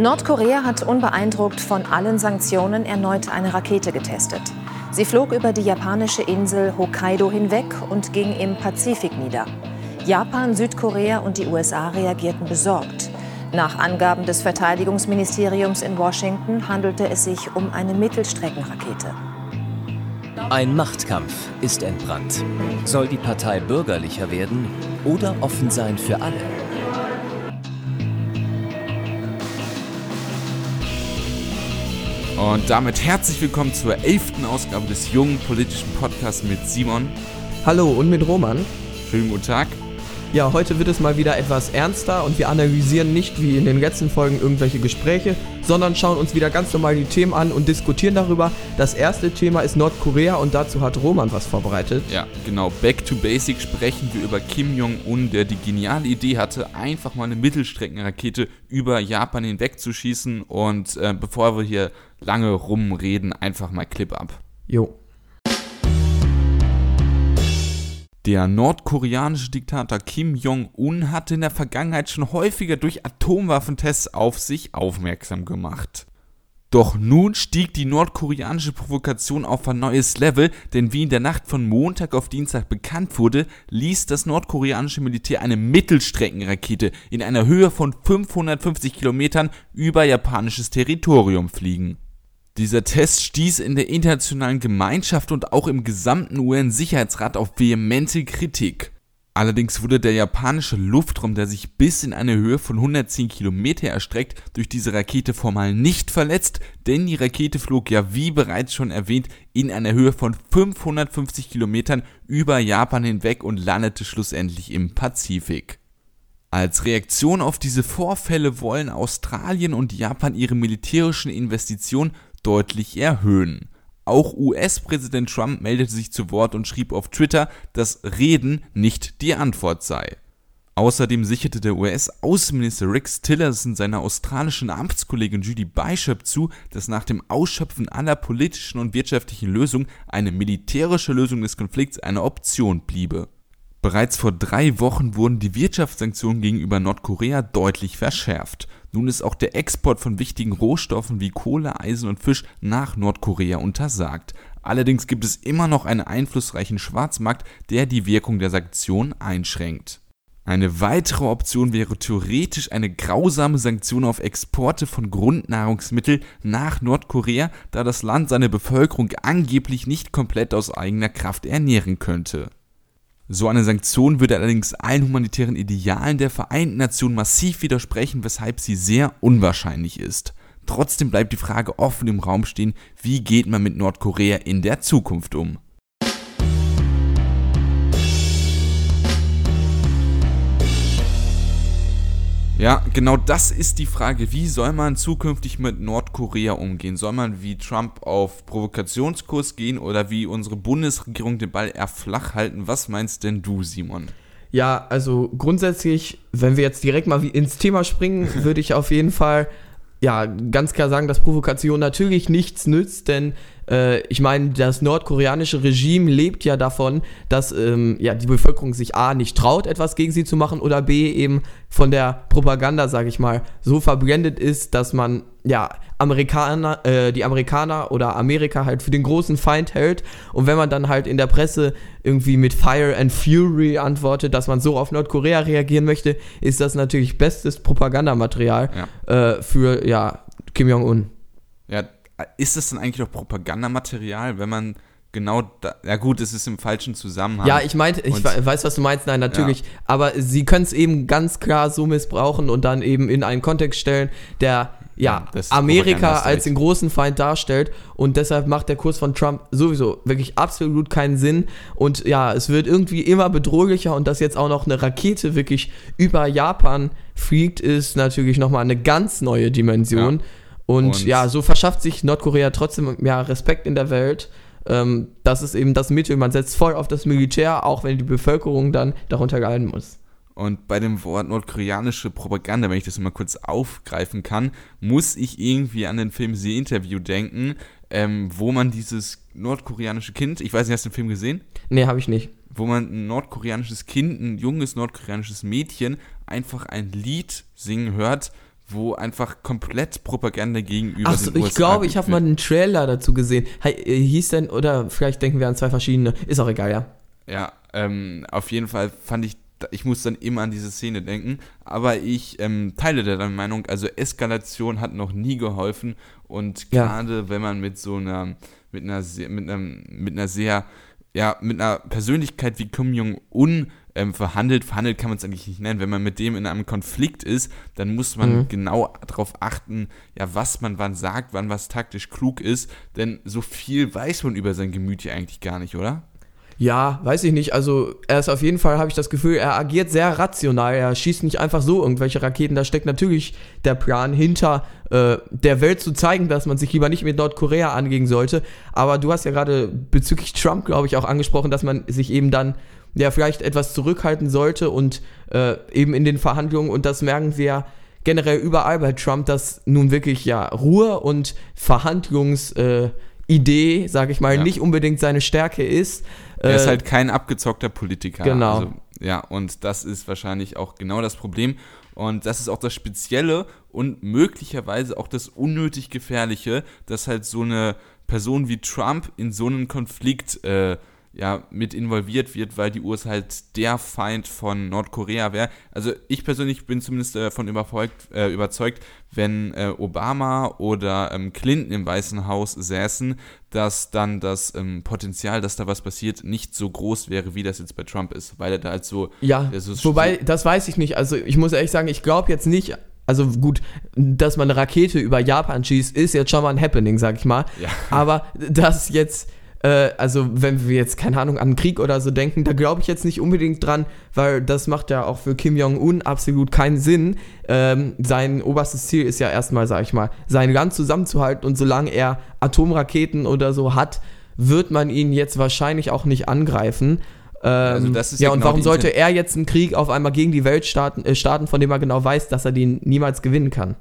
Nordkorea hat unbeeindruckt von allen Sanktionen erneut eine Rakete getestet. Sie flog über die japanische Insel Hokkaido hinweg und ging im Pazifik nieder. Japan, Südkorea und die USA reagierten besorgt. Nach Angaben des Verteidigungsministeriums in Washington handelte es sich um eine Mittelstreckenrakete. Ein Machtkampf ist entbrannt. Soll die Partei bürgerlicher werden oder offen sein für alle? Und damit herzlich willkommen zur elften Ausgabe des jungen politischen Podcasts mit Simon. Hallo und mit Roman. Schönen guten Tag. Ja, heute wird es mal wieder etwas ernster und wir analysieren nicht wie in den letzten Folgen irgendwelche Gespräche, sondern schauen uns wieder ganz normal die Themen an und diskutieren darüber. Das erste Thema ist Nordkorea und dazu hat Roman was vorbereitet. Ja, genau. Back to Basic sprechen wir über Kim Jong-un, der die geniale Idee hatte, einfach mal eine Mittelstreckenrakete über Japan hinwegzuschießen. Und äh, bevor wir hier lange rumreden, einfach mal Clip ab. Jo. Der nordkoreanische Diktator Kim Jong-un hatte in der Vergangenheit schon häufiger durch Atomwaffentests auf sich aufmerksam gemacht. Doch nun stieg die nordkoreanische Provokation auf ein neues Level, denn wie in der Nacht von Montag auf Dienstag bekannt wurde, ließ das nordkoreanische Militär eine Mittelstreckenrakete in einer Höhe von 550 Kilometern über japanisches Territorium fliegen. Dieser Test stieß in der internationalen Gemeinschaft und auch im gesamten UN-Sicherheitsrat auf vehemente Kritik. Allerdings wurde der japanische Luftraum, der sich bis in eine Höhe von 110 Kilometer erstreckt, durch diese Rakete formal nicht verletzt, denn die Rakete flog ja wie bereits schon erwähnt in einer Höhe von 550 Kilometern über Japan hinweg und landete schlussendlich im Pazifik. Als Reaktion auf diese Vorfälle wollen Australien und Japan ihre militärischen Investitionen deutlich erhöhen. Auch US-Präsident Trump meldete sich zu Wort und schrieb auf Twitter, dass Reden nicht die Antwort sei. Außerdem sicherte der US-Außenminister Rex Tillerson seiner australischen Amtskollegin Judy Bishop zu, dass nach dem Ausschöpfen aller politischen und wirtschaftlichen Lösungen eine militärische Lösung des Konflikts eine Option bliebe. Bereits vor drei Wochen wurden die Wirtschaftssanktionen gegenüber Nordkorea deutlich verschärft. Nun ist auch der Export von wichtigen Rohstoffen wie Kohle, Eisen und Fisch nach Nordkorea untersagt. Allerdings gibt es immer noch einen einflussreichen Schwarzmarkt, der die Wirkung der Sanktionen einschränkt. Eine weitere Option wäre theoretisch eine grausame Sanktion auf Exporte von Grundnahrungsmitteln nach Nordkorea, da das Land seine Bevölkerung angeblich nicht komplett aus eigener Kraft ernähren könnte. So eine Sanktion würde allerdings allen humanitären Idealen der Vereinten Nationen massiv widersprechen, weshalb sie sehr unwahrscheinlich ist. Trotzdem bleibt die Frage offen im Raum stehen, wie geht man mit Nordkorea in der Zukunft um? Ja, genau das ist die Frage. Wie soll man zukünftig mit Nordkorea umgehen? Soll man wie Trump auf Provokationskurs gehen oder wie unsere Bundesregierung den Ball eher flach halten? Was meinst denn du, Simon? Ja, also grundsätzlich, wenn wir jetzt direkt mal ins Thema springen, würde ich auf jeden Fall ja ganz klar sagen, dass Provokation natürlich nichts nützt, denn äh, ich meine, das nordkoreanische Regime lebt ja davon, dass ähm, ja, die Bevölkerung sich A nicht traut, etwas gegen sie zu machen oder B eben von der Propaganda, sage ich mal, so verblendet ist, dass man ja Amerikaner, äh, die Amerikaner oder Amerika halt für den großen Feind hält. Und wenn man dann halt in der Presse irgendwie mit Fire and Fury antwortet, dass man so auf Nordkorea reagieren möchte, ist das natürlich bestes Propagandamaterial ja. äh, für ja, Kim Jong-un. Ja, ist das dann eigentlich auch Propagandamaterial, wenn man genau da, ja gut, es ist im falschen Zusammenhang. Ja, ich meinte, ich weiß, was du meinst, nein, natürlich, ja. aber sie können es eben ganz klar so missbrauchen und dann eben in einen Kontext stellen, der ja, ja Amerika als den großen Feind darstellt und deshalb macht der Kurs von Trump sowieso wirklich absolut keinen Sinn und ja, es wird irgendwie immer bedrohlicher und dass jetzt auch noch eine Rakete wirklich über Japan fliegt, ist natürlich nochmal eine ganz neue Dimension. Ja. Und, und, ja, so verschafft sich Nordkorea trotzdem ja, Respekt in der Welt. Ähm, das ist eben das Mittel. Man setzt voll auf das Militär, auch wenn die Bevölkerung dann darunter leiden muss. Und bei dem Wort nordkoreanische Propaganda, wenn ich das mal kurz aufgreifen kann, muss ich irgendwie an den Film The Interview denken, ähm, wo man dieses nordkoreanische Kind, ich weiß nicht, hast du den Film gesehen? Nee, habe ich nicht. Wo man ein nordkoreanisches Kind, ein junges nordkoreanisches Mädchen, einfach ein Lied singen hört, wo einfach komplett Propaganda gegenüber Ach so, den ich USA glaube, ich habe mal einen Trailer dazu gesehen. Äh, hieß denn, oder vielleicht denken wir an zwei verschiedene. Ist auch egal, ja. Ja, ähm, auf jeden Fall fand ich, ich muss dann immer an diese Szene denken, aber ich ähm, teile deine Meinung, also Eskalation hat noch nie geholfen und Ja. gerade wenn man mit so einer, mit einer, mit einem, mit einer sehr, ja, mit einer Persönlichkeit wie Kim Jong-un ähm, verhandelt, verhandelt kann man es eigentlich nicht nennen, wenn man mit dem in einem Konflikt ist, dann muss man Mhm. genau darauf achten, ja, was man wann sagt, wann was taktisch klug ist, denn so viel weiß man über sein Gemüt ja eigentlich gar nicht, oder? Ja, weiß ich nicht. Also, er ist auf jeden Fall, habe ich das Gefühl, er agiert sehr rational. Er schießt nicht einfach so irgendwelche Raketen. Da steckt natürlich der Plan hinter, äh, der Welt zu zeigen, dass man sich lieber nicht mit Nordkorea angehen sollte. Aber du hast ja gerade bezüglich Trump, glaube ich, auch angesprochen, dass man sich eben dann ja vielleicht etwas zurückhalten sollte und äh, eben in den Verhandlungen. Und das merken wir ja generell überall bei Trump, dass nun wirklich ja Ruhe und Verhandlungsidee, äh, Idee, sag ich mal, Ja. nicht unbedingt seine Stärke ist. Er ist Äh, halt kein abgezockter Politiker. Genau. Also, ja, und das ist wahrscheinlich auch genau das Problem. Und das ist auch das Spezielle und möglicherweise auch das unnötig Gefährliche, dass halt so eine Person wie Trump in so einen Konflikt äh, ja, mit involviert wird, weil die USA halt der Feind von Nordkorea wäre. Also ich persönlich bin zumindest davon überzeugt, äh, überzeugt wenn äh, Obama oder ähm, Clinton im Weißen Haus säßen, dass dann das ähm, Potenzial, dass da was passiert, nicht so groß wäre, wie das jetzt bei Trump ist, weil er da halt so... Ja, so- wobei, das weiß ich nicht. Also ich muss ehrlich sagen, ich glaube jetzt nicht, also gut, dass man eine Rakete über Japan schießt, ist jetzt schon mal ein Happening, sag ich mal. Ja. Aber das jetzt, äh, also wenn wir jetzt, keine Ahnung, an einen Krieg oder so denken, da glaube ich jetzt nicht unbedingt dran, weil das macht ja auch für Kim Jong-un absolut keinen Sinn. Ähm, sein oberstes Ziel ist ja erstmal, sag ich mal, sein Land zusammenzuhalten und solange er Atomraketen oder so hat, wird man ihn jetzt wahrscheinlich auch nicht angreifen. Ähm, Also das ist ja, ja und genau warum die sollte er jetzt einen Krieg auf einmal gegen die Welt starten, äh, starten, von dem er genau weiß, dass er den niemals gewinnen kann?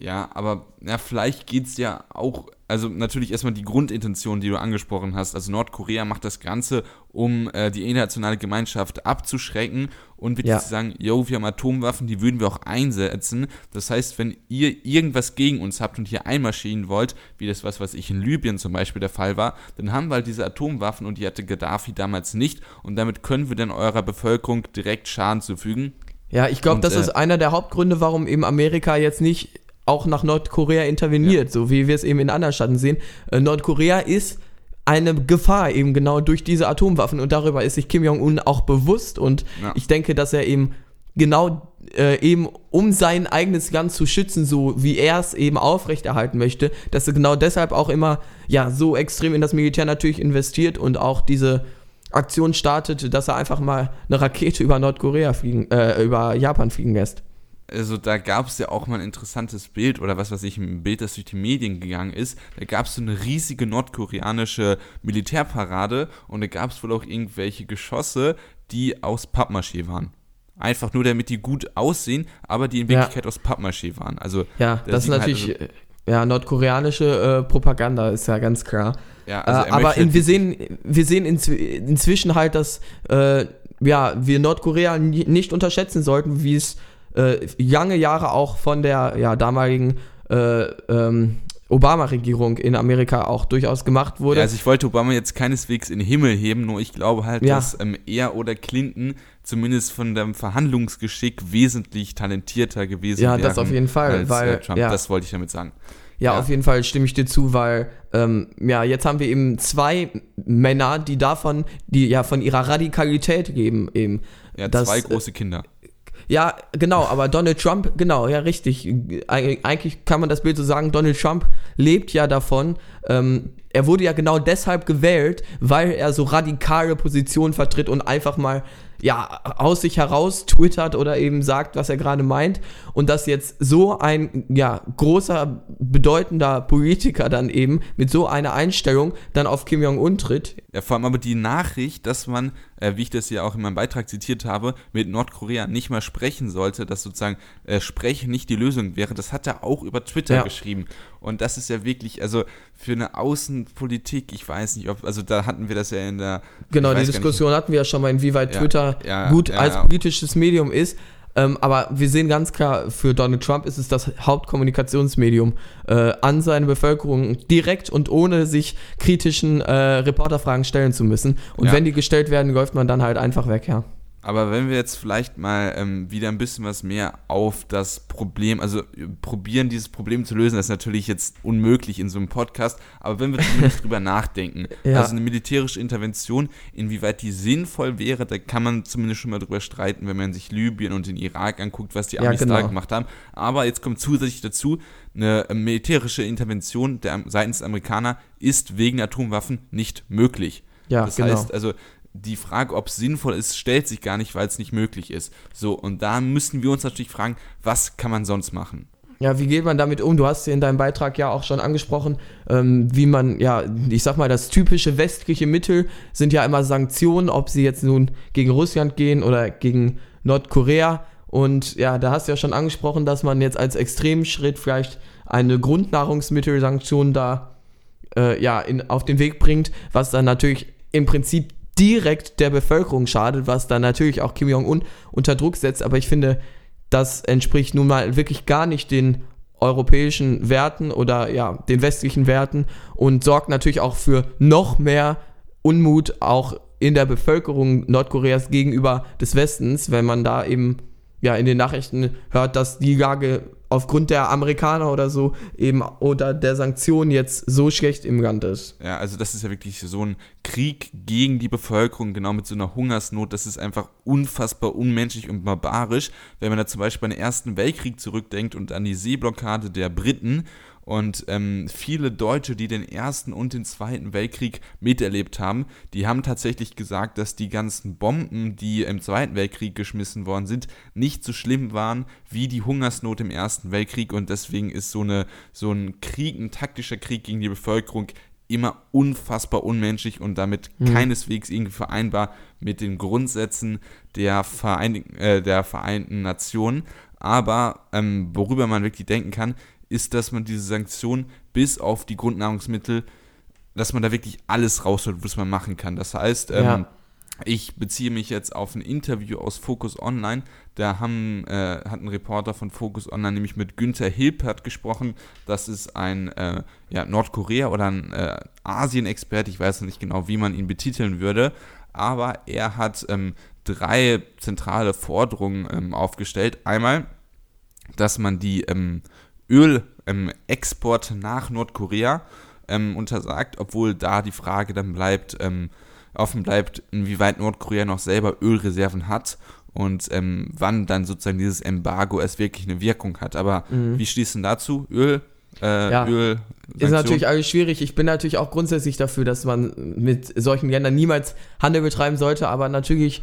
Ja, aber ja, vielleicht geht es ja auch, also natürlich erstmal die Grundintention, die du angesprochen hast. Also Nordkorea macht das Ganze, um äh, die internationale Gemeinschaft abzuschrecken und wirklich Ja. zu sagen, yo, wir haben Atomwaffen, die würden wir auch einsetzen. Das heißt, wenn ihr irgendwas gegen uns habt und hier einmarschieren wollt, wie das was, was ich in Libyen zum Beispiel der Fall war, dann haben wir halt diese Atomwaffen und die hatte Gaddafi damals nicht und damit können wir dann eurer Bevölkerung direkt Schaden zufügen. Ja, ich glaube, das äh, ist einer der Hauptgründe, warum eben Amerika jetzt nicht auch nach Nordkorea interveniert, so wie wir es eben in anderen Staaten sehen. Äh, Nordkorea ist eine Gefahr eben genau durch diese Atomwaffen und darüber ist sich Kim Jong-un auch bewusst und Ja. ich denke, dass er eben genau äh, eben um sein eigenes Land zu schützen, so wie er es eben aufrechterhalten möchte, dass er genau deshalb auch immer ja so extrem in das Militär natürlich investiert und auch diese Aktion startet, dass er einfach mal eine Rakete über Nordkorea fliegen, äh, über Japan fliegen lässt. Also da gab es ja auch mal ein interessantes Bild oder was weiß ich, ein Bild, das durch die Medien gegangen ist. Da gab es so eine riesige nordkoreanische Militärparade und da gab es wohl auch irgendwelche Geschosse, die aus Pappmaché waren. Einfach nur, damit die gut aussehen, aber die in Ja. Wirklichkeit aus Pappmaché waren. Also Ja, da das ist sieht man halt, natürlich äh, ja nordkoreanische äh, Propaganda, ist ja ganz klar. ja, also äh, er aber in, halt wir sehen, wir sehen inzw inzwischen halt, dass äh, ja, wir Nordkorea ni- nicht unterschätzen sollten, wie es äh, lange Jahre auch von der ja, damaligen äh, ähm, Obama-Regierung in Amerika auch durchaus gemacht wurde. Ja, also ich wollte Obama jetzt keineswegs in den Himmel heben, nur ich glaube halt, Ja. dass ähm, er oder Clinton zumindest von dem Verhandlungsgeschick wesentlich talentierter gewesen Ja, wären. das auf jeden Fall, als, weil- äh, Trump. ja. Das wollte ich damit sagen. Ja, Ja. auf jeden Fall stimme ich dir zu, weil ähm, ja, jetzt haben wir eben zwei Männer, die davon, die ja von ihrer Radikalität geben, eben. Ja, Das, zwei äh, große Kinder. Ja, genau, aber Donald Trump, genau, ja, richtig. Eig eigentlich kann man das Bild so sagen, Donald Trump lebt ja davon. Ähm, er wurde ja genau deshalb gewählt, weil er so radikale Positionen vertritt und einfach mal ja, aus sich heraus twittert oder eben sagt, was er gerade meint. Und dass jetzt so ein ja, großer, bedeutender Politiker dann eben mit so einer Einstellung dann auf Kim Jong-un tritt. Ja, vor allem aber die Nachricht, dass man, äh, wie ich das ja auch in meinem Beitrag zitiert habe, mit Nordkorea nicht mal sprechen sollte, dass sozusagen äh, Sprechen nicht die Lösung wäre, das hat er auch über Twitter Ja. geschrieben. Und das ist ja wirklich, also für eine Außenpolitik, ich weiß nicht, ob, also da hatten wir das ja in der. Genau, die Diskussion hatten wir ja schon mal, inwieweit Ja, Twitter ja, gut als politisches Medium ist. Ähm, aber wir sehen ganz klar, für Donald Trump ist es das Hauptkommunikationsmedium äh, an seine Bevölkerung direkt und ohne sich kritischen äh, Reporterfragen stellen zu müssen. Und Ja. wenn die gestellt werden, läuft man dann halt einfach weg, ja. Aber wenn wir jetzt vielleicht mal ähm, wieder ein bisschen was mehr auf das Problem, also äh, probieren, dieses Problem zu lösen, das ist natürlich jetzt unmöglich in so einem Podcast, aber wenn wir zumindest drüber nachdenken, Ja. also eine militärische Intervention, inwieweit die sinnvoll wäre, da kann man zumindest schon mal drüber streiten, wenn man sich Libyen und den Irak anguckt, was die Ja, Amis da genau. gemacht haben. Aber jetzt kommt zusätzlich dazu, eine äh, militärische Intervention der, seitens der Amerikaner ist wegen Atomwaffen nicht möglich. Ja, das genau. heißt, also die Frage, ob es sinnvoll ist, stellt sich gar nicht, weil es nicht möglich ist. So, und da müssen wir uns natürlich fragen, was kann man sonst machen? Ja, wie geht man damit um? Du hast in deinem Beitrag ja auch schon angesprochen, ähm, wie man, ja, ich sag mal, das typische westliche Mittel sind ja immer Sanktionen, ob sie jetzt nun gegen Russland gehen oder gegen Nordkorea. Und ja, da hast du ja schon angesprochen, dass man jetzt als Extremschritt vielleicht eine Grundnahrungsmittelsanktion da äh, ja, in, auf den Weg bringt, was dann natürlich im Prinzip direkt der Bevölkerung schadet, was dann natürlich auch Kim Jong-un unter Druck setzt. Aber ich finde, das entspricht nun mal wirklich gar nicht den europäischen Werten oder ja, den westlichen Werten und sorgt natürlich auch für noch mehr Unmut auch in der Bevölkerung Nordkoreas gegenüber des Westens, wenn man da eben ja in den Nachrichten hört, dass die Lage aufgrund der Amerikaner oder so eben oder der Sanktionen jetzt so schlecht im Land ist. Ja, also das ist ja wirklich so ein Krieg gegen die Bevölkerung, genau mit so einer Hungersnot. Das ist einfach unfassbar unmenschlich und barbarisch, wenn man da zum Beispiel an den Ersten Weltkrieg zurückdenkt und an die Seeblockade der Briten. Und ähm, viele Deutsche, die den Ersten und den Zweiten Weltkrieg miterlebt haben, die haben tatsächlich gesagt, dass die ganzen Bomben, die im Zweiten Weltkrieg geschmissen worden sind, nicht so schlimm waren wie die Hungersnot im Ersten Weltkrieg. Und deswegen ist so, eine, so ein Krieg, ein taktischer Krieg gegen die Bevölkerung immer unfassbar unmenschlich und damit keineswegs irgendwie vereinbar mit den Grundsätzen der, Vereinigen, äh, der Vereinten Nationen. Aber ähm, worüber man wirklich denken kann, ist, dass man diese Sanktionen bis auf die Grundnahrungsmittel, dass man da wirklich alles rausholt, was man machen kann. Das heißt, ähm, Ja. ich beziehe mich jetzt auf ein Interview aus Focus Online. Da haben, äh, hat ein Reporter von Focus Online nämlich mit Günther Hilpert gesprochen. Das ist ein äh, ja, Nordkorea oder ein äh, Asien-Experte. Ich weiß nicht genau, wie man ihn betiteln würde. Aber er hat ähm, drei zentrale Forderungen ähm, aufgestellt. Einmal, dass man die ähm, Ölexport nach Nordkorea ähm, untersagt, obwohl da die Frage dann bleibt, ähm, offen bleibt, inwieweit Nordkorea noch selber Ölreserven hat und ähm, wann dann sozusagen dieses Embargo es wirklich eine Wirkung hat. Aber wie stehst du denn dazu? Öl? Äh, Ja. Öl Ist natürlich alles schwierig. Ich bin natürlich auch grundsätzlich dafür, dass man mit solchen Ländern niemals Handel betreiben sollte, aber natürlich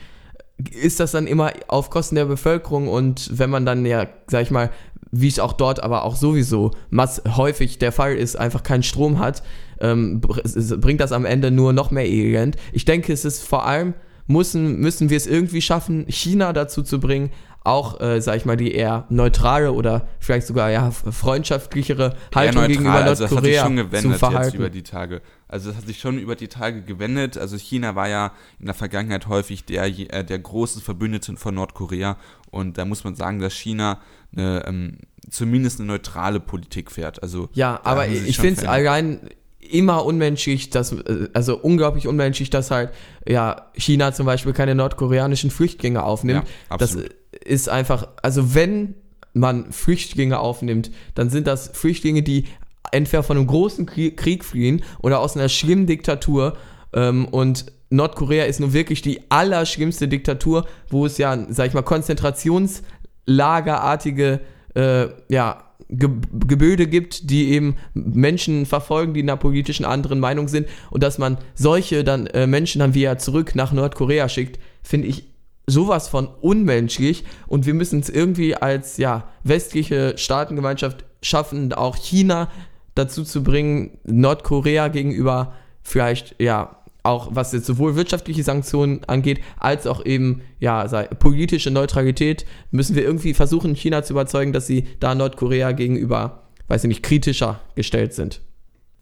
ist das dann immer auf Kosten der Bevölkerung und wenn man dann ja, sag ich mal, wie es auch dort aber auch sowieso mass häufig der Fall ist, einfach keinen Strom hat, ähm, bringt das am Ende nur noch mehr Elend. Ich denke, es ist vor allem, müssen, müssen wir es irgendwie schaffen, China dazu zu bringen, auch, äh, sag ich mal, die eher neutrale oder vielleicht sogar ja freundschaftlichere Haltung eher gegenüber neutral, also das hat sich Nordkorea schon zu gewendet jetzt verhalten. über die Tage. Also das hat sich schon über die Tage gewendet. Also China war ja in der Vergangenheit häufig der, äh, der große Verbündete von Nordkorea und da muss man sagen, dass China eine, ähm, zumindest eine neutrale Politik fährt. Also Ja, aber ich finde es allein immer unmenschlich, dass, äh, also unglaublich unmenschlich, dass halt, ja, China zum Beispiel keine nordkoreanischen Flüchtlinge aufnimmt. Ja, das ist einfach, also wenn man Flüchtlinge aufnimmt, dann sind das Flüchtlinge, die entweder von einem großen Krie- Krieg fliehen oder aus einer schlimmen Diktatur. Ähm, und Nordkorea ist nun wirklich die allerschlimmste Diktatur, wo es ja, sag ich mal, Konzentrationslagerartige äh, ja, Ge Gebilde gibt, die eben Menschen verfolgen, die in einer politischen anderen Meinung sind und dass man solche dann äh, Menschen dann wieder zurück nach Nordkorea schickt, finde ich sowas von unmenschlich und wir müssen es irgendwie als ja westliche Staatengemeinschaft schaffen, auch China dazu zu bringen, Nordkorea gegenüber vielleicht ja auch was jetzt sowohl wirtschaftliche Sanktionen angeht, als auch eben ja sei, politische Neutralität, müssen wir irgendwie versuchen, China zu überzeugen, dass sie da Nordkorea gegenüber, weiß ich nicht, kritischer gestellt sind.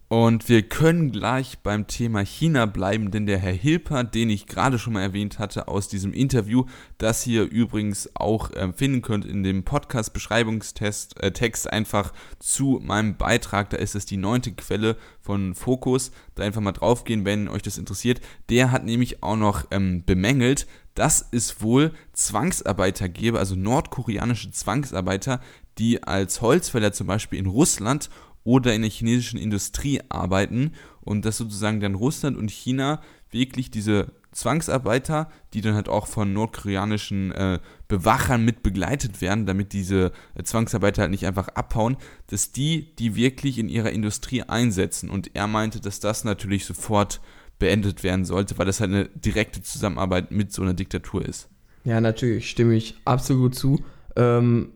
Und wir können gleich beim Thema China bleiben, denn der Herr Hilper, den ich gerade schon mal erwähnt hatte aus diesem Interview, das ihr übrigens auch äh, finden könnt in dem Podcast-Beschreibungstext äh, einfach zu meinem Beitrag, da ist es die neunte Quelle von Focus, da einfach mal draufgehen, wenn euch das interessiert. Der hat nämlich auch noch ähm, bemängelt, dass es wohl Zwangsarbeiter gäbe, also nordkoreanische Zwangsarbeiter, die als Holzfäller zum Beispiel in Russland oder in der chinesischen Industrie arbeiten und dass sozusagen dann Russland und China wirklich diese Zwangsarbeiter, die dann halt auch von nordkoreanischen äh, Bewachern mit begleitet werden, damit diese äh, Zwangsarbeiter halt nicht einfach abhauen, dass die die wirklich in ihrer Industrie einsetzen. Und er meinte, dass das natürlich sofort beendet werden sollte, weil das halt eine direkte Zusammenarbeit mit so einer Diktatur ist. Ja, natürlich, stimme ich absolut zu. Ähm,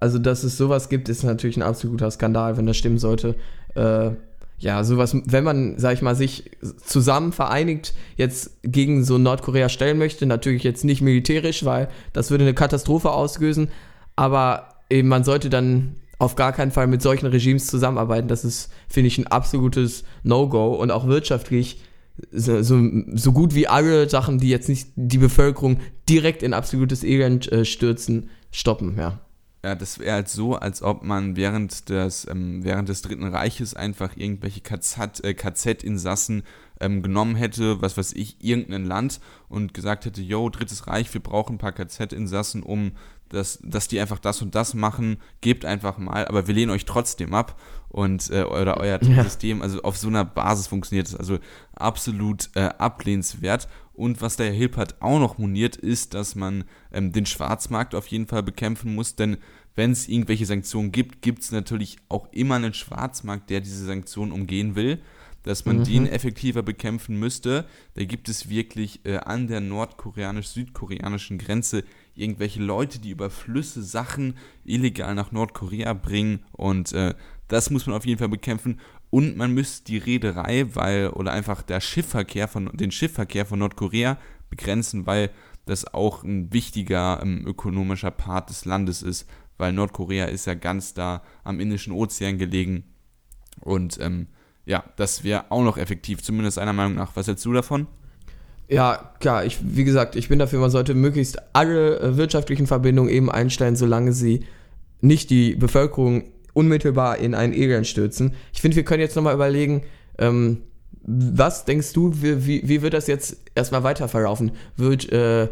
also, dass es sowas gibt, ist natürlich ein absoluter Skandal, wenn das stimmen sollte. Äh, ja, sowas, wenn man, sag ich mal, sich zusammen vereinigt jetzt gegen so Nordkorea stellen möchte, natürlich jetzt nicht militärisch, weil das würde eine Katastrophe auslösen, aber eben man sollte dann auf gar keinen Fall mit solchen Regimes zusammenarbeiten. Das ist, finde ich, ein absolutes No-Go und auch wirtschaftlich so, so, gut wie alle Sachen, die jetzt nicht die Bevölkerung direkt in absolutes Elend äh, stürzen, stoppen, ja. Ja, das wäre halt so, als ob man während des, ähm, während des Dritten Reiches einfach irgendwelche KZ-Insassen äh, ähm, genommen hätte, was weiß ich, irgendein Land und gesagt hätte, yo, Drittes Reich, wir brauchen ein paar KZ-Insassen, um dass, dass die einfach das und das machen, gebt einfach mal, aber wir lehnen euch trotzdem ab und äh, oder euer ja. System, also auf so einer Basis funktioniert es, also absolut äh, ablehnenswert. Und was der Hilpert auch noch moniert, ist, dass man ähm, den Schwarzmarkt auf jeden Fall bekämpfen muss, denn wenn es irgendwelche Sanktionen gibt, gibt es natürlich auch immer einen Schwarzmarkt, der diese Sanktionen umgehen will dass man mhm. den effektiver bekämpfen müsste. Da gibt es wirklich äh, an der nordkoreanisch-südkoreanischen Grenze irgendwelche Leute, die über Flüsse Sachen illegal nach Nordkorea bringen und äh, das muss man auf jeden Fall bekämpfen. Und man müsste die Reederei, weil, oder einfach der Schiffverkehr von, den Schiffverkehr von Nordkorea begrenzen, weil das auch ein wichtiger ähm, ökonomischer Part des Landes ist, weil Nordkorea ist ja ganz da am Indischen Ozean gelegen. Und ähm, ja, das wäre auch noch effektiv, zumindest einer Meinung nach. Was hältst du davon? Ja, klar, ich, wie gesagt, ich bin dafür, man sollte möglichst alle äh, wirtschaftlichen Verbindungen eben einstellen, solange sie nicht die Bevölkerung unmittelbar in ein Elend stürzen. Ich finde, wir können jetzt nochmal überlegen, ähm, was denkst du, wie, wie, wie, wird das jetzt erstmal weiter verlaufen? Wird, äh,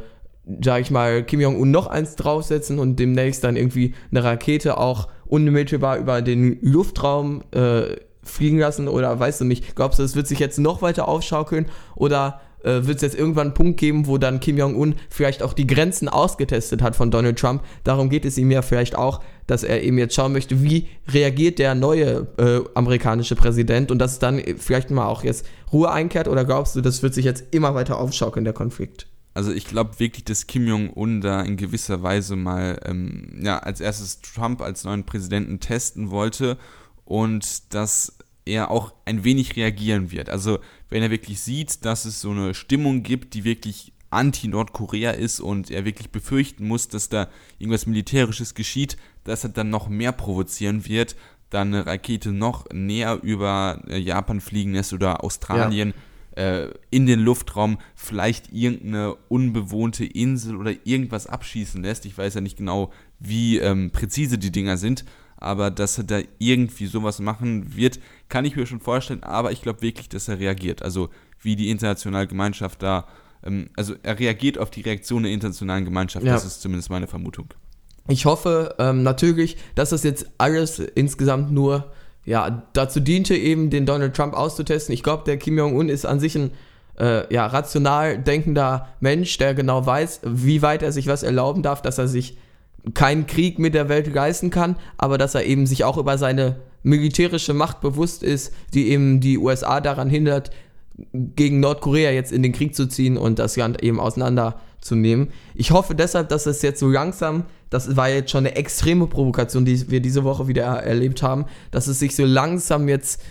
sag ich mal, Kim Jong-un noch eins draufsetzen und demnächst dann irgendwie eine Rakete auch unmittelbar über den Luftraum äh, fliegen lassen oder weißt du nicht, glaubst du, es wird sich jetzt noch weiter aufschaukeln oder äh, wird es jetzt irgendwann einen Punkt geben, wo dann Kim Jong-un vielleicht auch die Grenzen ausgetestet hat von Donald Trump. Darum geht es ihm ja vielleicht auch, dass er eben jetzt schauen möchte, wie reagiert der neue äh, amerikanische Präsident und dass dann vielleicht mal auch jetzt Ruhe einkehrt oder glaubst du, das wird sich jetzt immer weiter aufschaukeln, der Konflikt? Also ich glaube wirklich, dass Kim Jong-un da in gewisser Weise mal ähm, ja, als erstes Trump als neuen Präsidenten testen wollte und dass er auch ein wenig reagieren wird. Also wenn er wirklich sieht, dass es so eine Stimmung gibt, die wirklich anti-Nordkorea ist und er wirklich befürchten muss, dass da irgendwas Militärisches geschieht, dass er dann noch mehr provozieren wird, dann eine Rakete noch näher über äh, Japan fliegen lässt oder Australien ja. Äh, in den Luftraum, vielleicht irgendeine unbewohnte Insel oder irgendwas abschießen lässt. Ich weiß ja nicht genau, wie ähm, präzise die Dinger sind, aber dass er da irgendwie sowas machen wird, kann ich mir schon vorstellen, aber ich glaube wirklich, dass er reagiert. Also wie die internationale Gemeinschaft da, ähm, also er reagiert auf die Reaktion der internationalen Gemeinschaft, ja. das ist zumindest meine Vermutung. Ich hoffe ähm, natürlich, dass das jetzt alles insgesamt nur ja, dazu diente, eben den Donald Trump auszutesten. Ich glaube, der Kim Jong-un ist an sich ein äh, ja, rational denkender Mensch, der genau weiß, wie weit er sich was erlauben darf, dass er sich keinen Krieg mit der Welt leisten kann, aber dass er eben sich auch über seine militärische Macht bewusst ist, die eben die USA daran hindert, gegen Nordkorea jetzt in den Krieg zu ziehen und das Land eben auseinanderzunehmen. Ich hoffe deshalb, dass es jetzt so langsam, das war jetzt schon eine extreme Provokation, die wir diese Woche wieder erlebt haben, dass es sich so langsam jetzt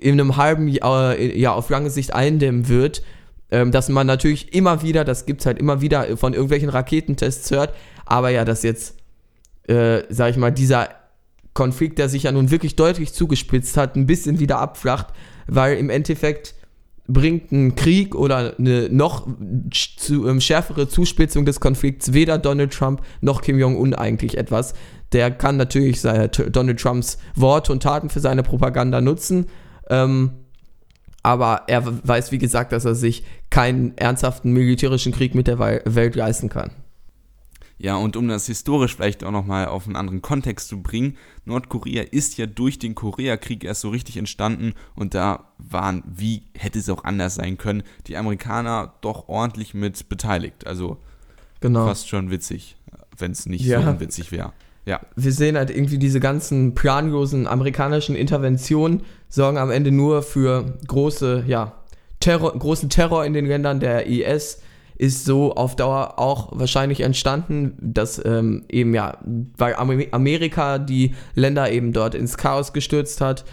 in einem halben Jahr, ja, auf lange Sicht eindämmen wird, ähm, dass man natürlich immer wieder, das gibt es halt immer wieder von irgendwelchen Raketentests hört, aber ja, dass jetzt, äh, sag ich mal, dieser Konflikt, der sich ja nun wirklich deutlich zugespitzt hat, ein bisschen wieder abflacht, weil im Endeffekt bringt ein Krieg oder eine noch zu, ähm, schärfere Zuspitzung des Konflikts weder Donald Trump noch Kim Jong-un eigentlich etwas. Der kann natürlich seine, Donald Trumps Worte und Taten für seine Propaganda nutzen, ähm, aber er weiß, wie gesagt, dass er sich keinen ernsthaften militärischen Krieg mit der Welt leisten kann. Ja, und um das historisch vielleicht auch nochmal auf einen anderen Kontext zu bringen, Nordkorea ist ja durch den Koreakrieg erst so richtig entstanden und da waren, wie hätte es auch anders sein können, die Amerikaner doch ordentlich mit beteiligt. Also genau. fast schon witzig, wenn es nicht ja. so unwitzig wäre. Ja. Wir sehen halt irgendwie diese ganzen planlosen amerikanischen Interventionen sorgen am Ende nur für große, ja, Terror, großen Terror in den Ländern der IS ist so auf Dauer auch wahrscheinlich entstanden, dass ähm, eben ja, weil Amerika die Länder eben dort ins Chaos gestürzt hat.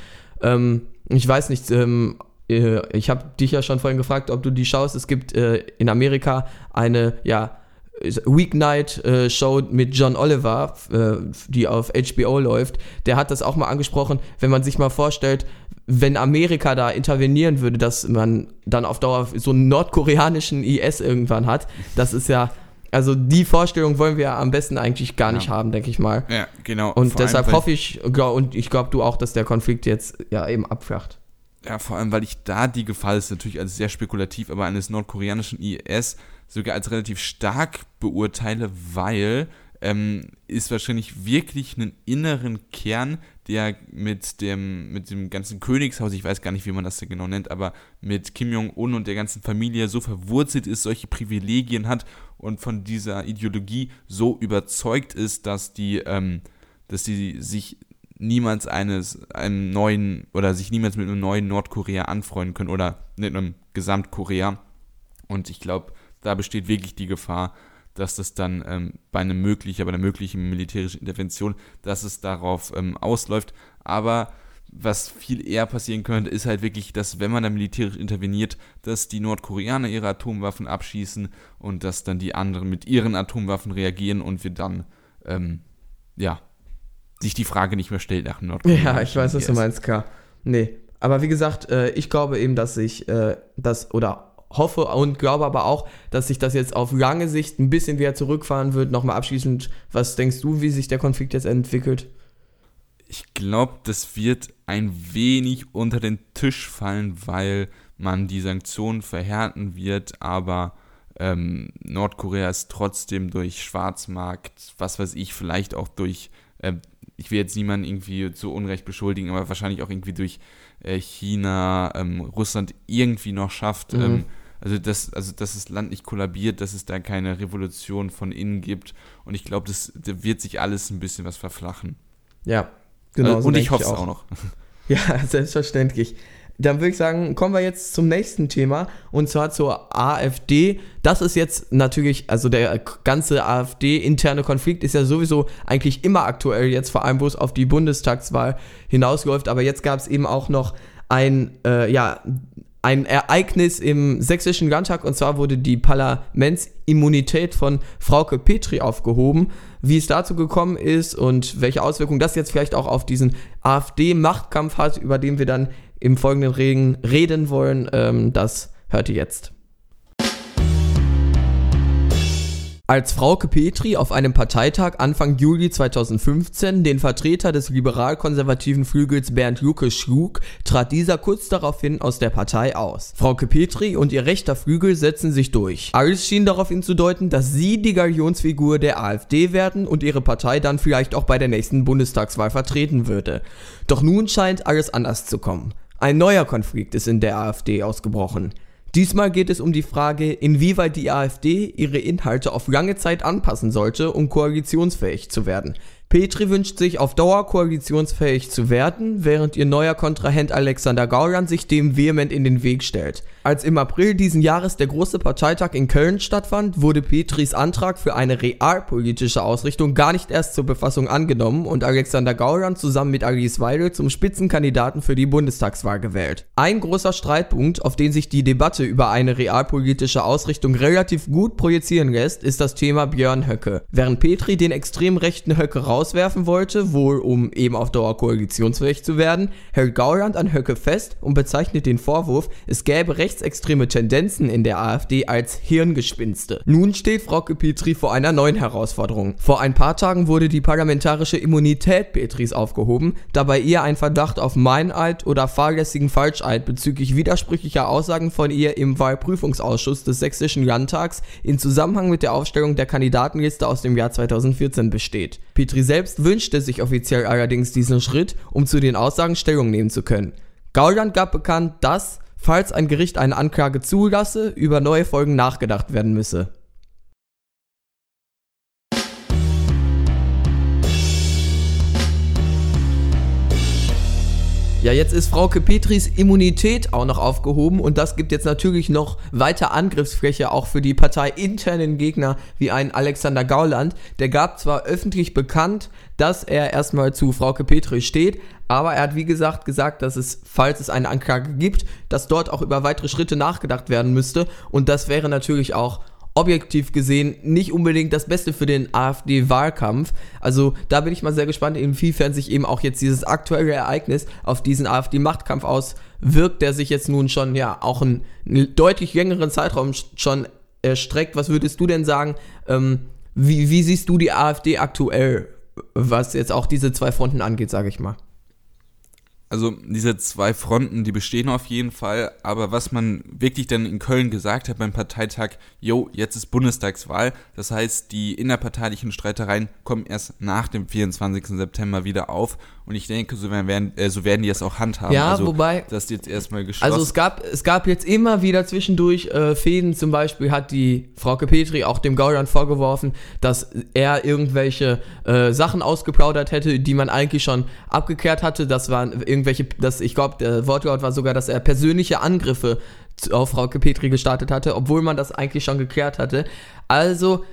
Ähm, ich weiß nicht, ähm, äh, ich habe dich ja schon vorhin gefragt, ob du die schaust. Es gibt äh, in Amerika eine, ja, Weeknight-Show äh, mit John Oliver, äh, die auf HBO läuft. Der hat das auch mal angesprochen, wenn man sich mal vorstellt, wenn Amerika da intervenieren würde, dass man dann auf Dauer so einen nordkoreanischen IS irgendwann hat, das ist ja, also die Vorstellung wollen wir am besten eigentlich gar nicht ja. haben, denke ich mal. Ja, genau. Und vor deshalb allem, hoffe ich, und ich glaube du auch, dass der Konflikt jetzt ja eben abflacht. Ja, vor allem, weil ich da die Gefahr ist natürlich als sehr spekulativ, aber eines nordkoreanischen IS sogar als relativ stark beurteile, weil ähm, ist wahrscheinlich wirklich einen inneren Kern, der mit dem, mit dem ganzen Königshaus, ich weiß gar nicht, wie man das genau nennt, aber mit Kim Jong-un und der ganzen Familie so verwurzelt ist, solche Privilegien hat und von dieser Ideologie so überzeugt ist, dass die, ähm, dass die sich niemals eines, einem neuen oder sich niemals mit einem neuen Nordkorea anfreunden können oder mit einem Gesamtkorea. Und ich glaube, da besteht wirklich die Gefahr, dass das dann ähm, bei einem möglichen, bei einer möglichen militärischen Intervention, dass es darauf ähm, ausläuft. Aber was viel eher passieren könnte, ist halt wirklich, dass wenn man da militärisch interveniert, dass die Nordkoreaner ihre Atomwaffen abschießen und dass dann die anderen mit ihren Atomwaffen reagieren und wir dann, ähm, ja, sich die Frage nicht mehr stellt nach Nordkorea. Ja, ich weiß, was du meinst, K. Nee. Aber wie gesagt, äh, ich glaube eben, dass sich äh, das, oder hoffe und glaube aber auch, dass sich das jetzt auf lange Sicht ein bisschen wieder zurückfahren wird. Nochmal abschließend, was denkst du, wie sich der Konflikt jetzt entwickelt? Ich glaube, das wird ein wenig unter den Tisch fallen, weil man die Sanktionen verhärten wird, aber ähm, Nordkorea ist trotzdem durch Schwarzmarkt, was weiß ich, vielleicht auch durch, äh, ich will jetzt niemanden irgendwie zu Unrecht beschuldigen, aber wahrscheinlich auch irgendwie durch äh, China, ähm, Russland irgendwie noch schafft, mhm. ähm, also dass, also dass das Land nicht kollabiert, dass es da keine Revolution von innen gibt. Und ich glaube, das, da wird sich alles ein bisschen was verflachen. Ja, genau. Also, und ich hoffe es auch. auch noch. Ja, selbstverständlich. Dann würde ich sagen, kommen wir jetzt zum nächsten Thema und zwar zur AfD. Das ist jetzt natürlich, also der ganze AfD-interne Konflikt ist ja sowieso eigentlich immer aktuell jetzt, vor allem wo es auf die Bundestagswahl hinausläuft. Aber jetzt gab es eben auch noch ein, äh, ja, ein Ereignis im sächsischen Landtag und zwar wurde die Parlamentsimmunität von Frauke Petri aufgehoben. Wie es dazu gekommen ist und welche Auswirkungen das jetzt vielleicht auch auf diesen AfD-Machtkampf hat, über den wir dann im folgenden Reden reden wollen, ähm, das hört ihr jetzt. Als Frauke Petri auf einem Parteitag Anfang Juli 2015 den Vertreter des liberal-konservativen Flügels Bernd Lucke schlug, trat dieser kurz daraufhin aus der Partei aus. Frauke Petri und ihr rechter Flügel setzen sich durch. Alles schien darauf hinzudeuten, dass sie die Galionsfigur der AfD werden und ihre Partei dann vielleicht auch bei der nächsten Bundestagswahl vertreten würde. Doch nun scheint alles anders zu kommen. Ein neuer Konflikt ist in der AfD ausgebrochen. Diesmal geht es um die Frage, inwieweit die AfD ihre Inhalte auf lange Zeit anpassen sollte, um koalitionsfähig zu werden. Petri wünscht sich auf Dauer koalitionsfähig zu werden, während ihr neuer Kontrahent Alexander Gauland sich dem vehement in den Weg stellt. Als im April diesen Jahres der große Parteitag in Köln stattfand, wurde Petris Antrag für eine realpolitische Ausrichtung gar nicht erst zur Befassung angenommen und Alexander Gauland zusammen mit Alice Weidel zum Spitzenkandidaten für die Bundestagswahl gewählt. Ein großer Streitpunkt, auf den sich die Debatte über eine realpolitische Ausrichtung relativ gut projizieren lässt, ist das Thema Björn Höcke. Während Petri den extrem rechten Höcke raus rauswerfen wollte, wohl um eben auf Dauer koalitionsfähig zu werden, hält Gauland an Höcke fest und bezeichnet den Vorwurf, es gäbe rechtsextreme Tendenzen in der AfD als Hirngespinste. Nun steht Frauke Petri vor einer neuen Herausforderung. Vor ein paar Tagen wurde die parlamentarische Immunität Petris aufgehoben, da bei ihr ein Verdacht auf Meineid oder fahrlässigen Falscheid bezüglich widersprüchlicher Aussagen von ihr im Wahlprüfungsausschuss des Sächsischen Landtags in Zusammenhang mit der Aufstellung der Kandidatenliste aus dem Jahr 2014 besteht. Petri selbst wünschte sich offiziell allerdings diesen Schritt, um zu den Aussagen Stellung nehmen zu können. Gauland gab bekannt, dass, falls ein Gericht eine Anklage zulasse, über neue Folgen nachgedacht werden müsse. Ja, jetzt ist Frauke Petris Immunität auch noch aufgehoben und das gibt jetzt natürlich noch weiter Angriffsfläche auch für die parteiinternen Gegner wie ein Alexander Gauland. Der gab zwar öffentlich bekannt, dass er erstmal zu Frauke Petri steht, aber er hat wie gesagt gesagt, dass es, falls es eine Anklage gibt, dass dort auch über weitere Schritte nachgedacht werden müsste und das wäre natürlich auch objektiv gesehen nicht unbedingt das Beste für den AfD-Wahlkampf. Also da bin ich mal sehr gespannt, inwiefern sich eben auch jetzt dieses aktuelle Ereignis auf diesen AfD-Machtkampf auswirkt, der sich jetzt nun schon ja auch einen, deutlich längeren Zeitraum schon erstreckt. Was würdest du denn sagen? Ähm, wie, wie siehst du die AfD aktuell, was jetzt auch diese zwei Fronten angeht, sage ich mal? Also diese zwei Fronten, die bestehen auf jeden Fall, aber was man wirklich dann in Köln gesagt hat beim Parteitag, jo, jetzt ist Bundestagswahl, das heißt, die innerparteilichen Streitereien kommen erst nach dem 24. September wieder auf und ich denke, so werden, äh, so werden die es auch handhaben. Ja, also, wobei, das ist jetzt erstmal geschlossen. Also es gab, es gab jetzt immer wieder zwischendurch äh, Fäden, zum Beispiel hat die Frauke Petri auch dem Gauland vorgeworfen, dass er irgendwelche äh, Sachen ausgeplaudert hätte, die man eigentlich schon abgeklärt hatte, das waren irgendwelche, das, ich glaube, der Wortlaut war sogar, dass er persönliche Angriffe auf Frau Petri gestartet hatte, obwohl man das eigentlich schon geklärt hatte. Also,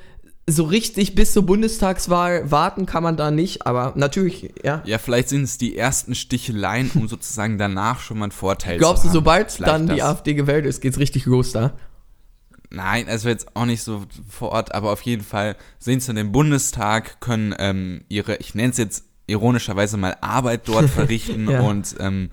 so richtig bis zur Bundestagswahl warten kann man da nicht, aber natürlich, ja. Ja, vielleicht sind es die ersten Sticheleien, um sozusagen danach schon mal einen Vorteil Glaubst zu haben. Glaubst du, sobald dann die AfD gewählt ist, geht's richtig los da? Nein, also jetzt auch nicht so vor Ort, aber auf jeden Fall sind sie in den Bundestag, können ähm, ihre, ich nenne es jetzt ironischerweise mal Arbeit dort verrichten ja. und ähm,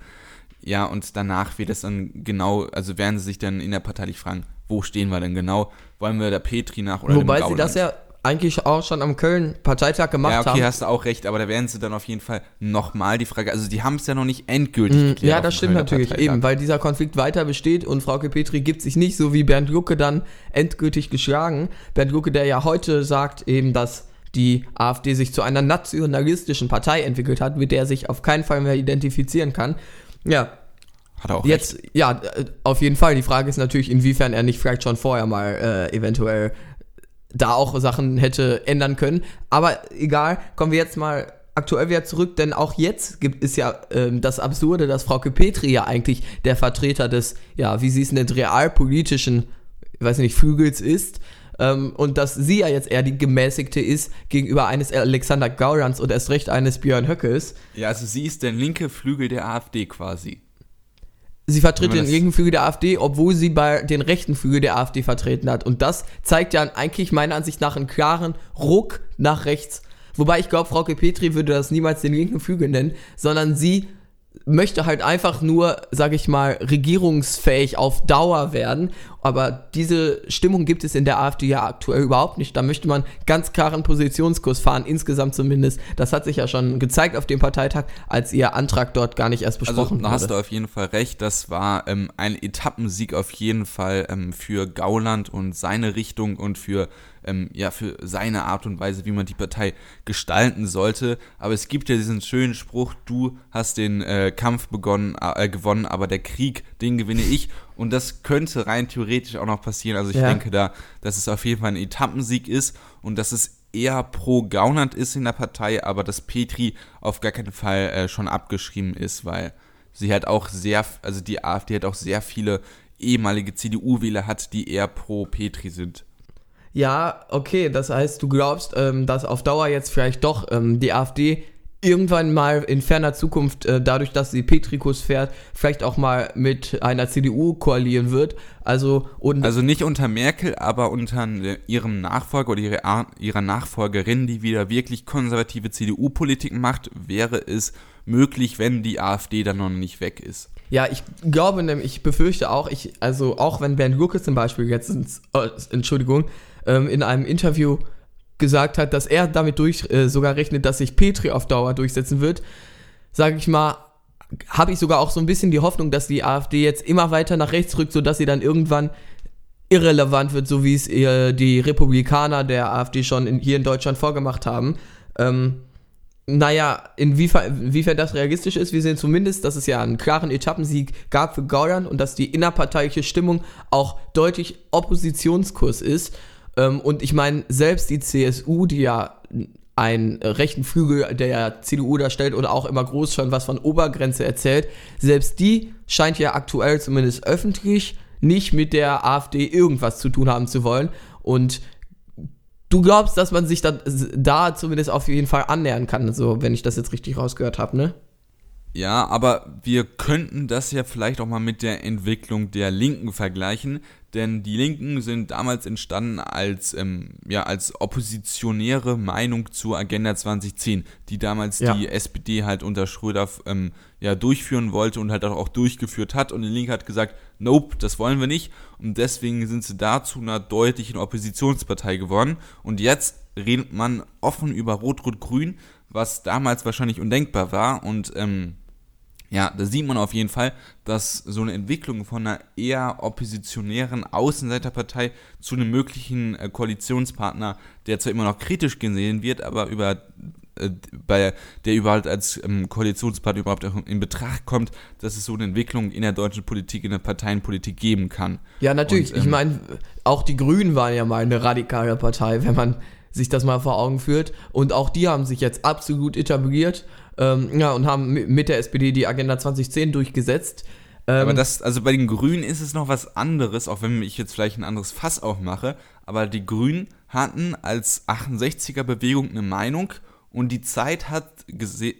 ja, und danach wird es dann genau, also werden sie sich dann innerparteilich fragen, wo stehen wir denn genau? Wollen wir der Petri nach oder Wobei sie das ja eigentlich auch schon am Köln-Parteitag gemacht haben. Ja, okay, haben. hast du auch recht, aber da werden sie dann auf jeden Fall nochmal die Frage, also die haben es ja noch nicht endgültig mm, geklärt. Ja, das stimmt natürlich, eben, weil dieser Konflikt weiter besteht und Frauke Petri gibt sich nicht so wie Bernd Lucke dann endgültig geschlagen. Bernd Lucke, der ja heute sagt eben, dass die AfD sich zu einer nationalistischen Partei entwickelt hat, mit der er sich auf keinen Fall mehr identifizieren kann. Ja. Hat er auch Jetzt, recht. ja, auf jeden Fall. Die Frage ist natürlich, inwiefern er nicht vielleicht schon vorher mal äh, eventuell da auch Sachen hätte ändern können. Aber egal, kommen wir jetzt mal aktuell wieder zurück, denn auch jetzt gibt es ja ähm, das Absurde, dass Frau Petri ja eigentlich der Vertreter des, ja, wie sie es nennt, realpolitischen, ich weiß nicht, Flügels ist. Ähm, und dass sie ja jetzt eher die gemäßigte ist gegenüber eines Alexander Gaulands und erst recht eines Björn Höckes. Ja, also sie ist der linke Flügel der AfD quasi. Sie vertritt den linken Flügel der AfD, obwohl sie bei den rechten Flügel der AfD vertreten hat. Und das zeigt ja eigentlich meiner Ansicht nach einen klaren Ruck nach rechts. Wobei ich glaube, Frau Petri würde das niemals den linken Flügel nennen, sondern sie möchte halt einfach nur, sage ich mal, regierungsfähig auf Dauer werden. Aber diese Stimmung gibt es in der AfD ja aktuell überhaupt nicht. Da möchte man ganz klaren Positionskurs fahren, insgesamt zumindest. Das hat sich ja schon gezeigt auf dem Parteitag, als ihr Antrag dort gar nicht erst also, besprochen also, wurde. Da hast du auf jeden Fall recht. Das war ähm, ein Etappensieg auf jeden Fall ähm, für Gauland und seine Richtung und für ähm, ja, für seine Art und Weise, wie man die Partei gestalten sollte. Aber es gibt ja diesen schönen Spruch, du hast den äh, Kampf begonnen, äh, gewonnen, aber der Krieg, den gewinne ich. Und das könnte rein theoretisch auch noch passieren. Also ich ja. denke da, dass es auf jeden Fall ein Etappensieg ist und dass es eher pro Gaunert ist in der Partei, aber dass Petri auf gar keinen Fall äh, schon abgeschrieben ist, weil sie hat auch sehr, also die AfD hat auch sehr viele ehemalige CDU-Wähler hat, die eher pro Petri sind. Ja, okay, das heißt, du glaubst, ähm, dass auf Dauer jetzt vielleicht doch ähm, die AfD irgendwann mal in ferner Zukunft, äh, dadurch, dass sie Petrikus fährt, vielleicht auch mal mit einer CDU koalieren wird. Also, und Also nicht unter Merkel, aber unter ihrem Nachfolger oder ihre, ihrer Nachfolgerin, die wieder wirklich konservative CDU-Politik macht, wäre es möglich, wenn die AfD dann noch nicht weg ist. Ja, ich glaube nämlich, ich befürchte auch, ich, also auch wenn Bernd Lucke zum Beispiel jetzt, ins, äh, Entschuldigung, ähm, in einem Interview gesagt hat, dass er damit durch äh, sogar rechnet, dass sich Petri auf Dauer durchsetzen wird, sage ich mal, habe ich sogar auch so ein bisschen die Hoffnung, dass die AfD jetzt immer weiter nach rechts rückt, sodass sie dann irgendwann irrelevant wird, so wie es äh, die Republikaner der AfD schon in, hier in Deutschland vorgemacht haben. Ähm, naja, inwiefern, inwiefern das realistisch ist, wir sehen zumindest, dass es ja einen klaren Etappensieg gab für Gauland und dass die innerparteiliche Stimmung auch deutlich Oppositionskurs ist. Ähm, und ich meine, selbst die CSU, die ja einen rechten Flügel der CDU darstellt oder auch immer groß schon was von Obergrenze erzählt, selbst die scheint ja aktuell zumindest öffentlich nicht mit der AfD irgendwas zu tun haben zu wollen. Und du glaubst, dass man sich da, da zumindest auf jeden Fall annähern kann, so wenn ich das jetzt richtig rausgehört habe, ne? Ja, aber wir könnten das ja vielleicht auch mal mit der Entwicklung der Linken vergleichen, denn die Linken sind damals entstanden als, ähm, ja, als oppositionäre Meinung zur Agenda 2010, die damals ja. die SPD halt unter Schröder ähm, ja, durchführen wollte und halt auch durchgeführt hat. Und die Linke hat gesagt, nope, das wollen wir nicht. Und deswegen sind sie da zu einer deutlichen Oppositionspartei geworden. Und jetzt redet man offen über Rot-Rot-Grün, was damals wahrscheinlich undenkbar war. Und ähm, ja, da sieht man auf jeden Fall, dass so eine Entwicklung von einer eher oppositionären Außenseiterpartei zu einem möglichen äh, Koalitionspartner, der zwar immer noch kritisch gesehen wird, aber über äh, bei der überhaupt als ähm, Koalitionspartner überhaupt in Betracht kommt, dass es so eine Entwicklung in der deutschen Politik, in der Parteienpolitik geben kann. Ja, natürlich. Und, ähm, ich meine, auch die Grünen waren ja mal eine radikale Partei, wenn man sich das mal vor Augen führt. Und auch die haben sich jetzt absolut etabliert ähm, ja, und haben mit der SPD die Agenda 2010 durchgesetzt. Ähm, aber das, also bei den Grünen ist es noch was anderes, auch wenn ich jetzt vielleicht ein anderes Fass aufmache. Aber die Grünen hatten als 68er-Bewegung eine Meinung und die Zeit hat,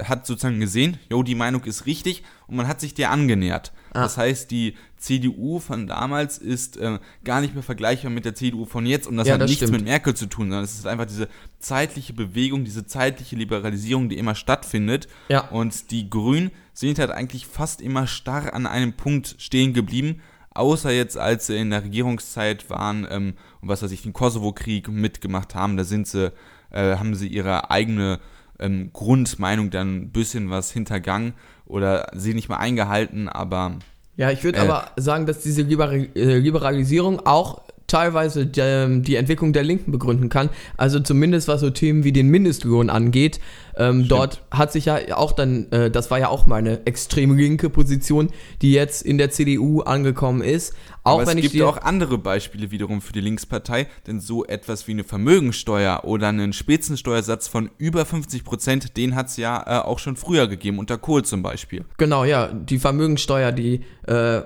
hat sozusagen gesehen, jo, die Meinung ist richtig und man hat sich der angenähert. Ah. Das heißt, die CDU von damals ist äh, gar nicht mehr vergleichbar mit der CDU von jetzt und das ja, hat das nichts stimmt. mit Merkel zu tun, sondern es ist einfach diese zeitliche Bewegung, diese zeitliche Liberalisierung, die immer stattfindet. Ja. Und die Grünen sind halt eigentlich fast immer starr an einem Punkt stehen geblieben, außer jetzt, als sie in der Regierungszeit waren ähm, und was weiß ich, den Kosovo-Krieg mitgemacht haben, da sind sie äh, haben sie ihre eigene ähm, Grundmeinung dann ein bisschen was hintergangen oder sie nicht mehr eingehalten, aber. Ja, ich würde äh, aber sagen, dass diese äh, Liberalisierung auch teilweise die, die, Entwicklung der Linken begründen kann. Also zumindest was so Themen wie den Mindestlohn angeht. Ähm, dort hat sich ja auch dann, äh, das war ja auch mal eine extrem linke Position, die jetzt in der CDU angekommen ist. Auch Aber wenn es gibt auch andere Beispiele wiederum für die Linkspartei, denn so etwas wie eine Vermögensteuer oder einen Spitzensteuersatz von über 50 Prozent, den hat es ja äh, auch schon früher gegeben, unter Kohl zum Beispiel. Genau, ja, die Vermögensteuer, die äh,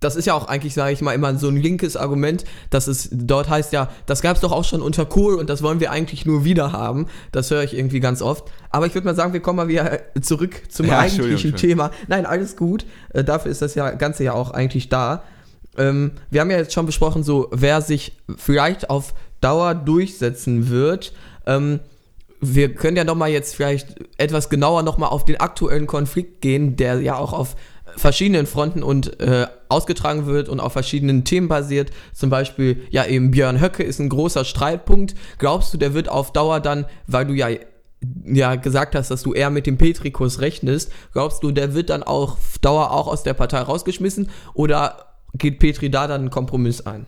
das ist ja auch eigentlich, sage ich mal, immer so ein linkes Argument, dass es dort heißt ja, das gab es doch auch schon unter Kohl und das wollen wir eigentlich nur wieder haben. Das höre ich irgendwie ganz oft. Aber ich würde mal sagen, wir kommen mal wieder zurück zum ja, eigentlichen Thema. Nein, alles gut. Äh, dafür ist das ja Ganze ja auch eigentlich da. Ähm, wir haben ja jetzt schon besprochen, so wer sich vielleicht auf Dauer durchsetzen wird. Ähm, wir können ja noch mal jetzt vielleicht etwas genauer noch mal auf den aktuellen Konflikt gehen, der ja auch auf verschiedenen Fronten und äh, ausgetragen wird und auf verschiedenen Themen basiert. Zum Beispiel, ja, eben Björn Höcke ist ein großer Streitpunkt. Glaubst du, der wird auf Dauer dann, weil du ja ja gesagt hast, dass du eher mit dem Petrikus rechnest, glaubst du, der wird dann auf Dauer auch aus der Partei rausgeschmissen oder geht Petri da dann einen Kompromiss ein?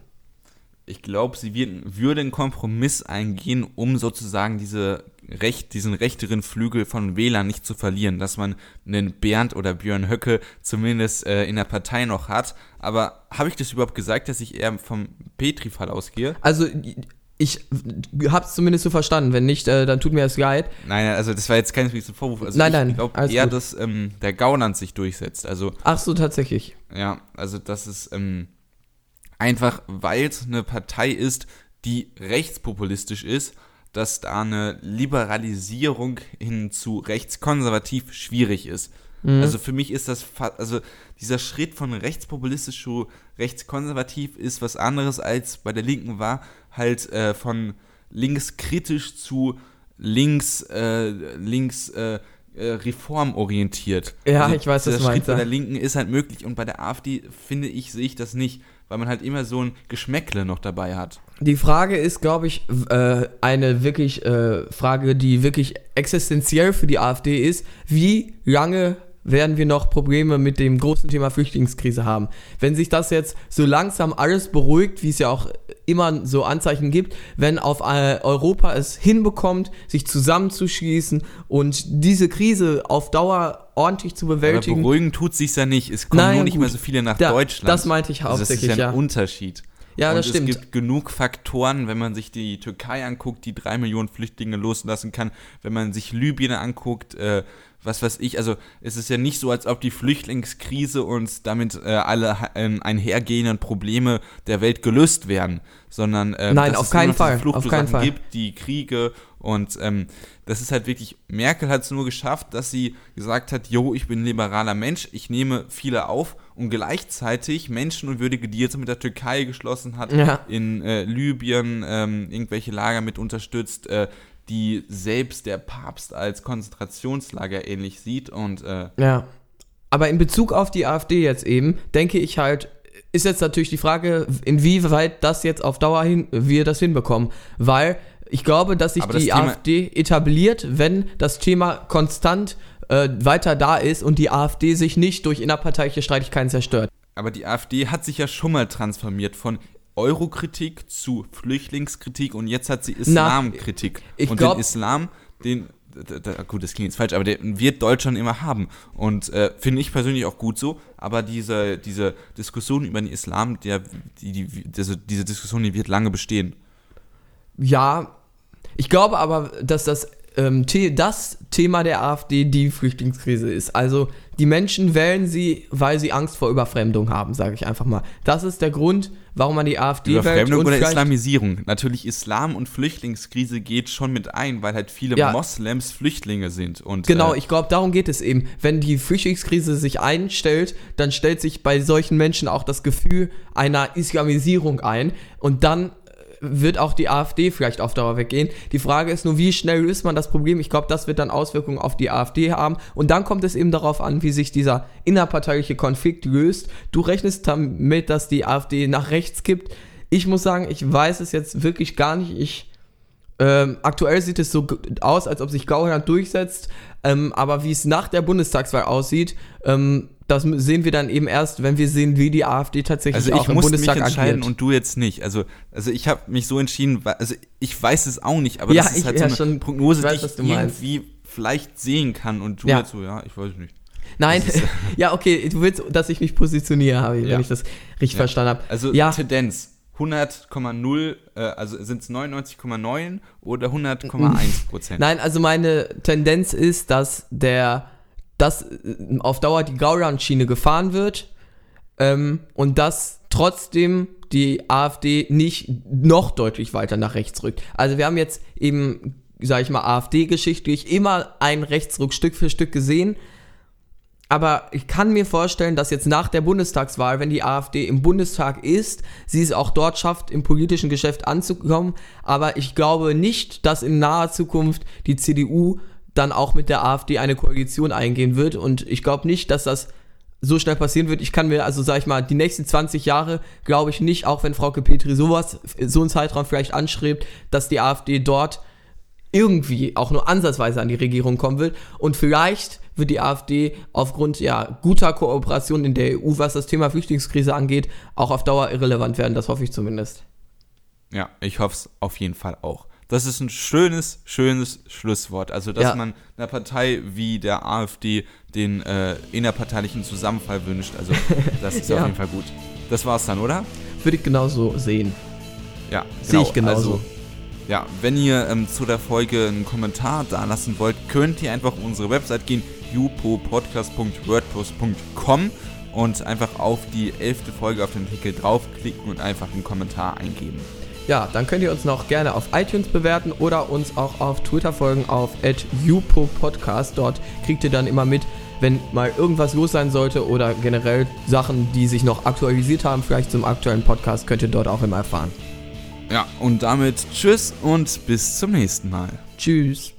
Ich glaube, sie wird, würde einen Kompromiss eingehen, um sozusagen diese Recht, diesen rechteren Flügel von Wählern nicht zu verlieren, dass man einen Bernd oder Björn Höcke zumindest äh, in der Partei noch hat. Aber habe ich das überhaupt gesagt, dass ich eher vom Petri-Fall ausgehe? Also ich habe es zumindest so verstanden. Wenn nicht, äh, dann tut mir das leid. Nein, also das war jetzt kein Vorwurf. Also nein, nein. Ich glaube eher, gut. dass ähm, der Gauland sich durchsetzt. Also, Ach so, tatsächlich. Ja, also das ist ähm, einfach, weil es eine Partei ist, die rechtspopulistisch ist, dass da eine Liberalisierung hin zu rechtskonservativ schwierig ist. Mhm. Also für mich ist das, also dieser Schritt von rechtspopulistisch zu rechtskonservativ ist was anderes als bei der Linken war, halt äh, von linkskritisch zu links, äh, links, äh, äh, reformorientiert. Ja, also ich weiß, was du meinst. Schritt bei der Linken ist halt möglich und bei der AfD, finde ich, sehe ich das nicht, weil man halt immer so ein Geschmäckle noch dabei hat. Die Frage ist, glaube ich, äh, eine wirklich äh, Frage, die wirklich existenziell für die AfD ist. Wie lange werden wir noch Probleme mit dem großen Thema Flüchtlingskrise haben. Wenn sich das jetzt so langsam alles beruhigt, wie es ja auch immer so Anzeichen gibt, wenn auf äh, Europa es hinbekommt, sich zusammenzuschließen und diese Krise auf Dauer ordentlich zu bewältigen. Aber beruhigen tut sich ja nicht. Es kommen Nein, nur nicht gut. mehr so viele nach da, Deutschland. Das meinte ich hauptsächlich. Also das ist ja ein ja. Unterschied. Ja, das und stimmt. Es gibt genug Faktoren, wenn man sich die Türkei anguckt, die drei Millionen Flüchtlinge loslassen kann, wenn man sich Libyen anguckt, äh, was weiß ich, also es ist ja nicht so, als ob die Flüchtlingskrise und damit äh, alle äh, einhergehenden Probleme der Welt gelöst werden, sondern äh, Nein, auf keinen Fall. Auf keinen Fall. gibt, die Kriege und ähm, das ist halt wirklich, Merkel hat es nur geschafft, dass sie gesagt hat, jo, ich bin ein liberaler Mensch, ich nehme viele auf und gleichzeitig menschenunwürdige Deals mit der Türkei geschlossen hat, ja. in äh, Libyen ähm, irgendwelche Lager mit unterstützt, äh, die selbst der Papst als Konzentrationslager ähnlich sieht und äh ja. Aber in Bezug auf die AfD jetzt eben, denke ich halt, ist jetzt natürlich die Frage, inwieweit das jetzt auf Dauer hin, wir das hinbekommen. Weil ich glaube, dass sich die AfD etabliert, wenn das Thema konstant äh, weiter da ist und die AfD sich nicht durch innerparteiliche Streitigkeiten zerstört. Aber die AfD hat sich ja schon mal transformiert von Eurokritik zu Flüchtlingskritik und jetzt hat sie Islamkritik. und glaub, den Islam, den, da, gut, das klingt jetzt falsch, aber den wird Deutschland immer haben. Und äh, finde ich persönlich auch gut so, aber diese, diese Diskussion über den Islam, der, die, die, diese, diese Diskussion, die wird lange bestehen. Ja, ich glaube aber, dass das ähm, das Thema der AfD die Flüchtlingskrise ist. Also die Menschen wählen sie, weil sie Angst vor Überfremdung haben, sage ich einfach mal. Das ist der Grund, warum man die AfD Überfremdung oder Islamisierung. Natürlich Islam und Flüchtlingskrise geht schon mit ein, weil halt viele ja. Moslems Flüchtlinge sind. Und, genau, äh, ich glaube, darum geht es eben. Wenn die Flüchtlingskrise sich einstellt, dann stellt sich bei solchen Menschen auch das Gefühl einer Islamisierung ein. Und dann wird auch die AfD vielleicht auf Dauer weggehen. Die Frage ist nur, wie schnell löst man das Problem? Ich glaube, das wird dann Auswirkungen auf die AfD haben. Und dann kommt es eben darauf an, wie sich dieser innerparteiliche Konflikt löst. Du rechnest damit, dass die AfD nach rechts kippt. Ich muss sagen, ich weiß es jetzt wirklich gar nicht. Ich ähm, aktuell sieht es so aus, als ob sich Gauland durchsetzt, ähm, aber wie es nach der Bundestagswahl aussieht, ähm, das sehen wir dann eben erst, wenn wir sehen, wie die AfD tatsächlich also auch im Bundestag mich entscheiden agiert. und du jetzt nicht. Also, also ich habe mich so entschieden, also ich weiß es auch nicht, aber ja, das ist halt ich, so eine schon, Prognose, weiß, die ich irgendwie meinst. vielleicht sehen kann und du ja. jetzt so, ja, ich weiß nicht. Nein, ja, okay, du willst, dass ich mich positioniere, habe, ja. wenn ich das richtig ja. verstanden habe. Also ja. Tendenz. 100,0, äh, also sind es 99,9 oder 100,1 Prozent? Nein, also meine Tendenz ist, dass der dass äh, auf Dauer die Gauland-Schiene gefahren wird ähm, und dass trotzdem die AfD nicht noch deutlich weiter nach rechts rückt. Also wir haben jetzt eben, sage ich mal, AfD-geschichtlich immer einen Rechtsruck Stück für Stück gesehen. Aber ich kann mir vorstellen, dass jetzt nach der Bundestagswahl, wenn die AfD im Bundestag ist, sie es auch dort schafft, im politischen Geschäft anzukommen. Aber ich glaube nicht, dass in naher Zukunft die CDU dann auch mit der AfD eine Koalition eingehen wird. Und ich glaube nicht, dass das so schnell passieren wird. Ich kann mir, also sag ich mal, die nächsten 20 Jahre glaube ich nicht, auch wenn Frauke Petri sowas, so einen Zeitraum vielleicht anstrebt, dass die AfD dort irgendwie auch nur ansatzweise an die Regierung kommen wird. Und vielleicht wird die AfD aufgrund ja guter Kooperation in der EU, was das Thema Flüchtlingskrise angeht, auch auf Dauer irrelevant werden. Das hoffe ich zumindest. Ja, ich hoffe es auf jeden Fall auch. Das ist ein schönes, schönes Schlusswort. Also, dass ja. man einer Partei wie der AfD den äh, innerparteilichen Zusammenfall wünscht. Also, das ist ja. auf jeden Fall gut. Das war's dann, oder? Würde ich genauso sehen. Ja, genau. sehe ich genauso. Also, ja, wenn ihr ähm, zu der Folge einen Kommentar da lassen wollt, könnt ihr einfach auf unsere Website gehen, jupopodcast.wordpress.com und einfach auf die elfte Folge auf den Artikel draufklicken und einfach einen Kommentar eingeben. Ja, dann könnt ihr uns noch gerne auf iTunes bewerten oder uns auch auf Twitter folgen auf @upopodcast. Dort kriegt ihr dann immer mit, wenn mal irgendwas los sein sollte oder generell Sachen, die sich noch aktualisiert haben, vielleicht zum aktuellen Podcast, könnt ihr dort auch immer erfahren. Ja, und damit tschüss und bis zum nächsten Mal. Tschüss.